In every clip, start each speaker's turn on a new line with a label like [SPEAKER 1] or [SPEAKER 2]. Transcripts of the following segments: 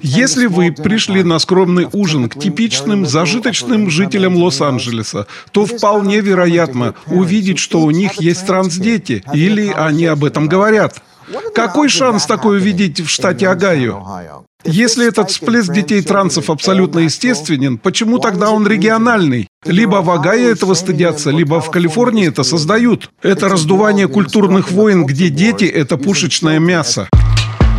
[SPEAKER 1] Если вы пришли на скромный ужин к типичным зажиточным жителям Лос-Анджелеса, то вполне вероятно увидеть, что у них есть трансдети, или они об этом говорят. Какой шанс такое увидеть в штате Огайо? Если этот всплеск детей трансов абсолютно естественен, почему тогда он региональный? Либо в Огайо этого стыдятся, либо в Калифорнии это создают. Это раздувание культурных войн, где дети – это пушечное мясо.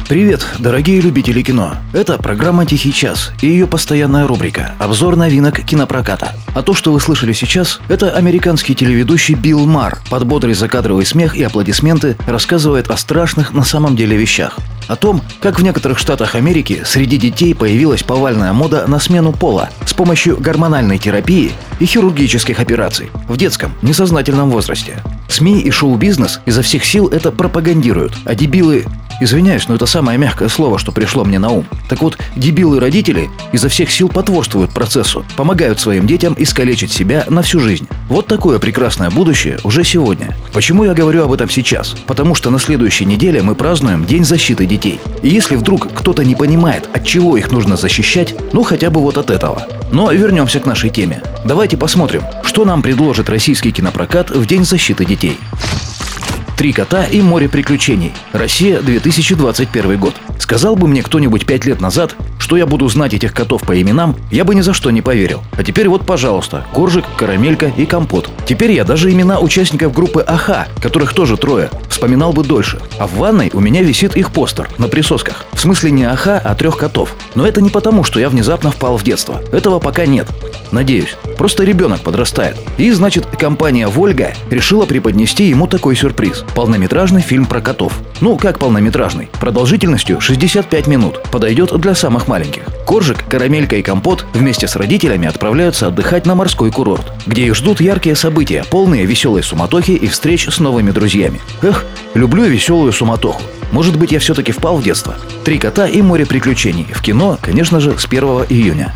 [SPEAKER 2] Привет, дорогие любители кино. Это программа «Тихий час» и ее постоянная рубрика «Обзор новинок кинопроката». А то, что вы слышали сейчас, это американский телеведущий Билл Мар под бодрый закадровый смех и аплодисменты рассказывает о страшных на самом деле вещах. О том, как в некоторых штатах Америки среди детей появилась повальная мода на смену пола с помощью гормональной терапии и хирургических операций в детском, несознательном возрасте. СМИ и шоу-бизнес изо всех сил это пропагандируют, а дебилы Извиняюсь, но это самое мягкое слово, что пришло мне на ум. Так вот, дебилы-родители изо всех сил потворствуют процессу, помогают своим детям искалечить себя на всю жизнь. Вот такое прекрасное будущее уже сегодня. Почему я говорю об этом сейчас? Потому что на следующей неделе мы празднуем День защиты детей. И если вдруг кто-то не понимает, от чего их нужно защищать, ну хотя бы вот от этого. Но вернемся к нашей теме. Давайте посмотрим, что нам предложит российский кинопрокат в День защиты детей. «Три кота и море приключений. Россия, 2021 год». Сказал бы мне кто-нибудь пять лет назад, что я буду знать этих котов по именам, я бы ни за что не поверил. А теперь вот, пожалуйста, Коржик, Карамелька и Компот. Теперь я даже имена участников группы АХА, которых тоже трое, вспоминал бы дольше. А в ванной у меня висит их постер на присосках. В смысле не АХА, а трех котов. Но это не потому, что я внезапно впал в детство. Этого пока нет. Надеюсь. Просто ребенок подрастает. И, значит, компания «Вольга» решила преподнести ему такой сюрприз. Полнометражный фильм про котов. Ну, как полнометражный? Продолжительностью 65 минут. Подойдет для самых маленьких. Коржик, карамелька и компот вместе с родителями отправляются отдыхать на морской курорт, где их ждут яркие события, полные веселой суматохи и встреч с новыми друзьями. Эх, люблю веселую суматоху. Может быть, я все-таки впал в детство. Три кота и море приключений. В кино, конечно же, с 1 июня.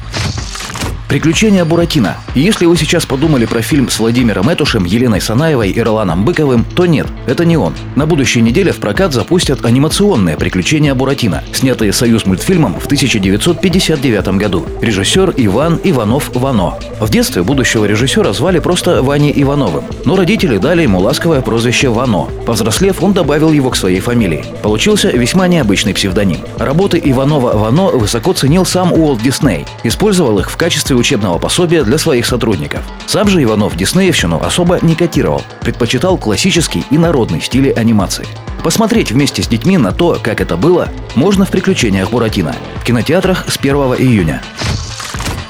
[SPEAKER 2] Приключения Буратино. Если вы сейчас подумали про фильм с Владимиром Этушем, Еленой Санаевой и Роланом Быковым, то нет, это не он. На будущей неделе в прокат запустят анимационные приключения Буратино, снятые Союз мультфильмом в 1959 году. Режиссер Иван Иванов Вано. В детстве будущего режиссера звали просто Ваней Ивановым, но родители дали ему ласковое прозвище Вано. Повзрослев, он добавил его к своей фамилии. Получился весьма необычный псевдоним. Работы Иванова Вано высоко ценил сам Уолт Дисней. Использовал их в качестве учебного пособия для своих сотрудников. Сам же Иванов Диснеевщину особо не котировал, предпочитал классический и народный стили анимации. Посмотреть вместе с детьми на то, как это было, можно в «Приключениях Буратино» в кинотеатрах с 1 июня.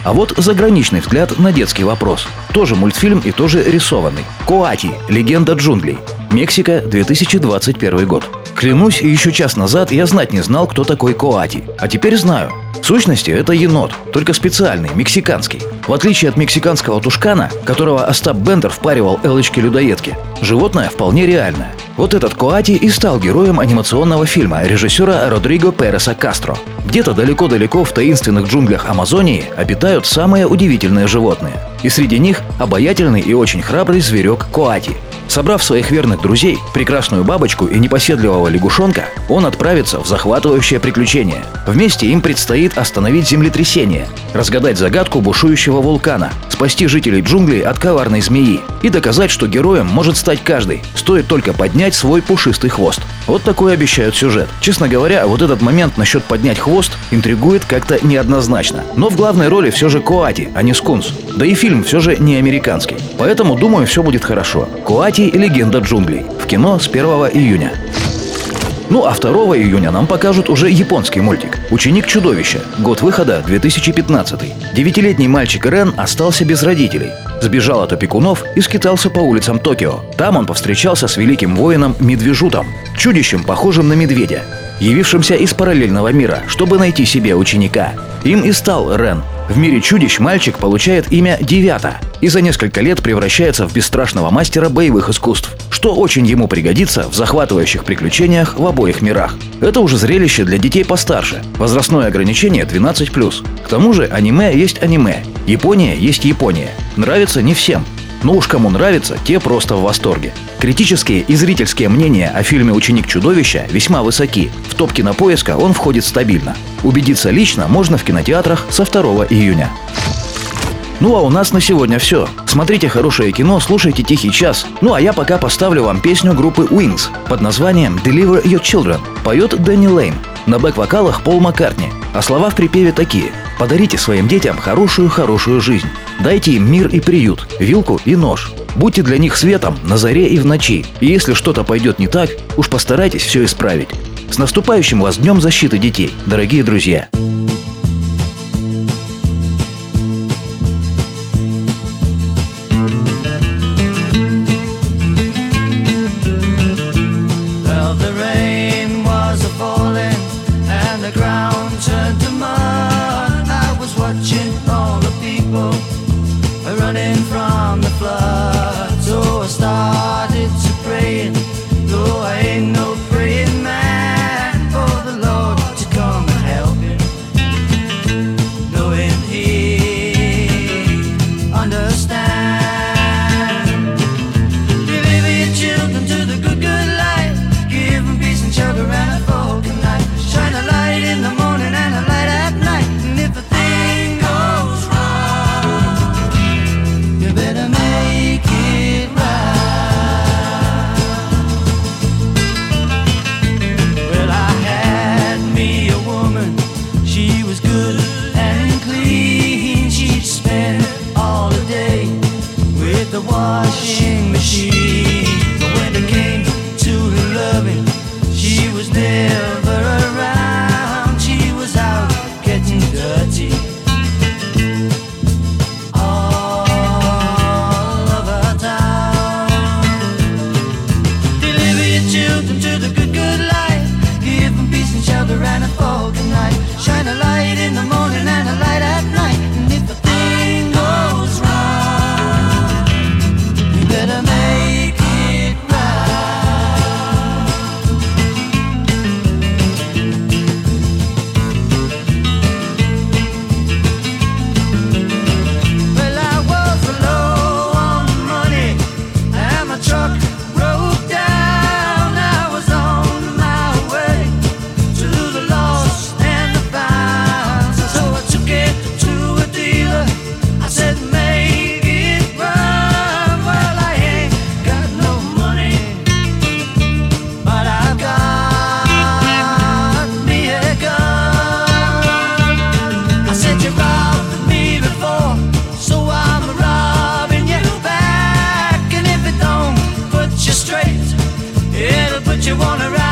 [SPEAKER 2] А вот заграничный взгляд на детский вопрос. Тоже мультфильм и тоже рисованный. Коати. Легенда джунглей. Мексика, 2021 год. Клянусь, еще час назад я знать не знал, кто такой Коати. А теперь знаю. Сущности, это енот, только специальный, мексиканский. В отличие от мексиканского тушкана, которого Остап Бендер впаривал Элочке-людоедке, животное вполне реальное. Вот этот Коати и стал героем анимационного фильма режиссера Родриго Переса Кастро. Где-то далеко-далеко в таинственных джунглях Амазонии обитают самые удивительные животные. И среди них обаятельный и очень храбрый зверек Коати – Собрав своих верных друзей, прекрасную бабочку и непоседливого лягушонка, он отправится в захватывающее приключение. Вместе им предстоит остановить землетрясение, разгадать загадку бушующего вулкана, спасти жителей джунглей от коварной змеи и доказать, что героем может стать каждый, стоит только поднять свой пушистый хвост. Вот такой обещают сюжет. Честно говоря, вот этот момент насчет поднять хвост интригует как-то неоднозначно. Но в главной роли все же Коати, а не Скунс. Да и фильм все же не американский. Поэтому, думаю, все будет хорошо. Коати Кати «Легенда джунглей» в кино с 1 июня. Ну а 2 июня нам покажут уже японский мультик «Ученик чудовища». Год выхода 2015. Девятилетний мальчик Рен остался без родителей. Сбежал от опекунов и скитался по улицам Токио. Там он повстречался с великим воином Медвежутом, чудищем, похожим на медведя, явившимся из параллельного мира, чтобы найти себе ученика. Им и стал Рен. В мире чудищ мальчик получает имя Девята и за несколько лет превращается в бесстрашного мастера боевых искусств что очень ему пригодится в захватывающих приключениях в обоих мирах. Это уже зрелище для детей постарше. Возрастное ограничение 12+. К тому же аниме есть аниме. Япония есть Япония. Нравится не всем, но уж кому нравится, те просто в восторге. Критические и зрительские мнения о фильме «Ученик чудовища» весьма высоки. В топ кинопоиска он входит стабильно. Убедиться лично можно в кинотеатрах со 2 июня. Ну а у нас на сегодня все. Смотрите хорошее кино, слушайте «Тихий час». Ну а я пока поставлю вам песню группы Wings под названием «Deliver Your Children». Поет Дэнни Лейн. На бэк-вокалах Пол Маккартни. А слова в припеве такие. Подарите своим детям хорошую-хорошую жизнь. Дайте им мир и приют, вилку и нож. Будьте для них светом на заре и в ночи. И если что-то пойдет не так, уж постарайтесь все исправить. С наступающим вас Днем защиты детей, дорогие друзья!
[SPEAKER 3] wanna ride.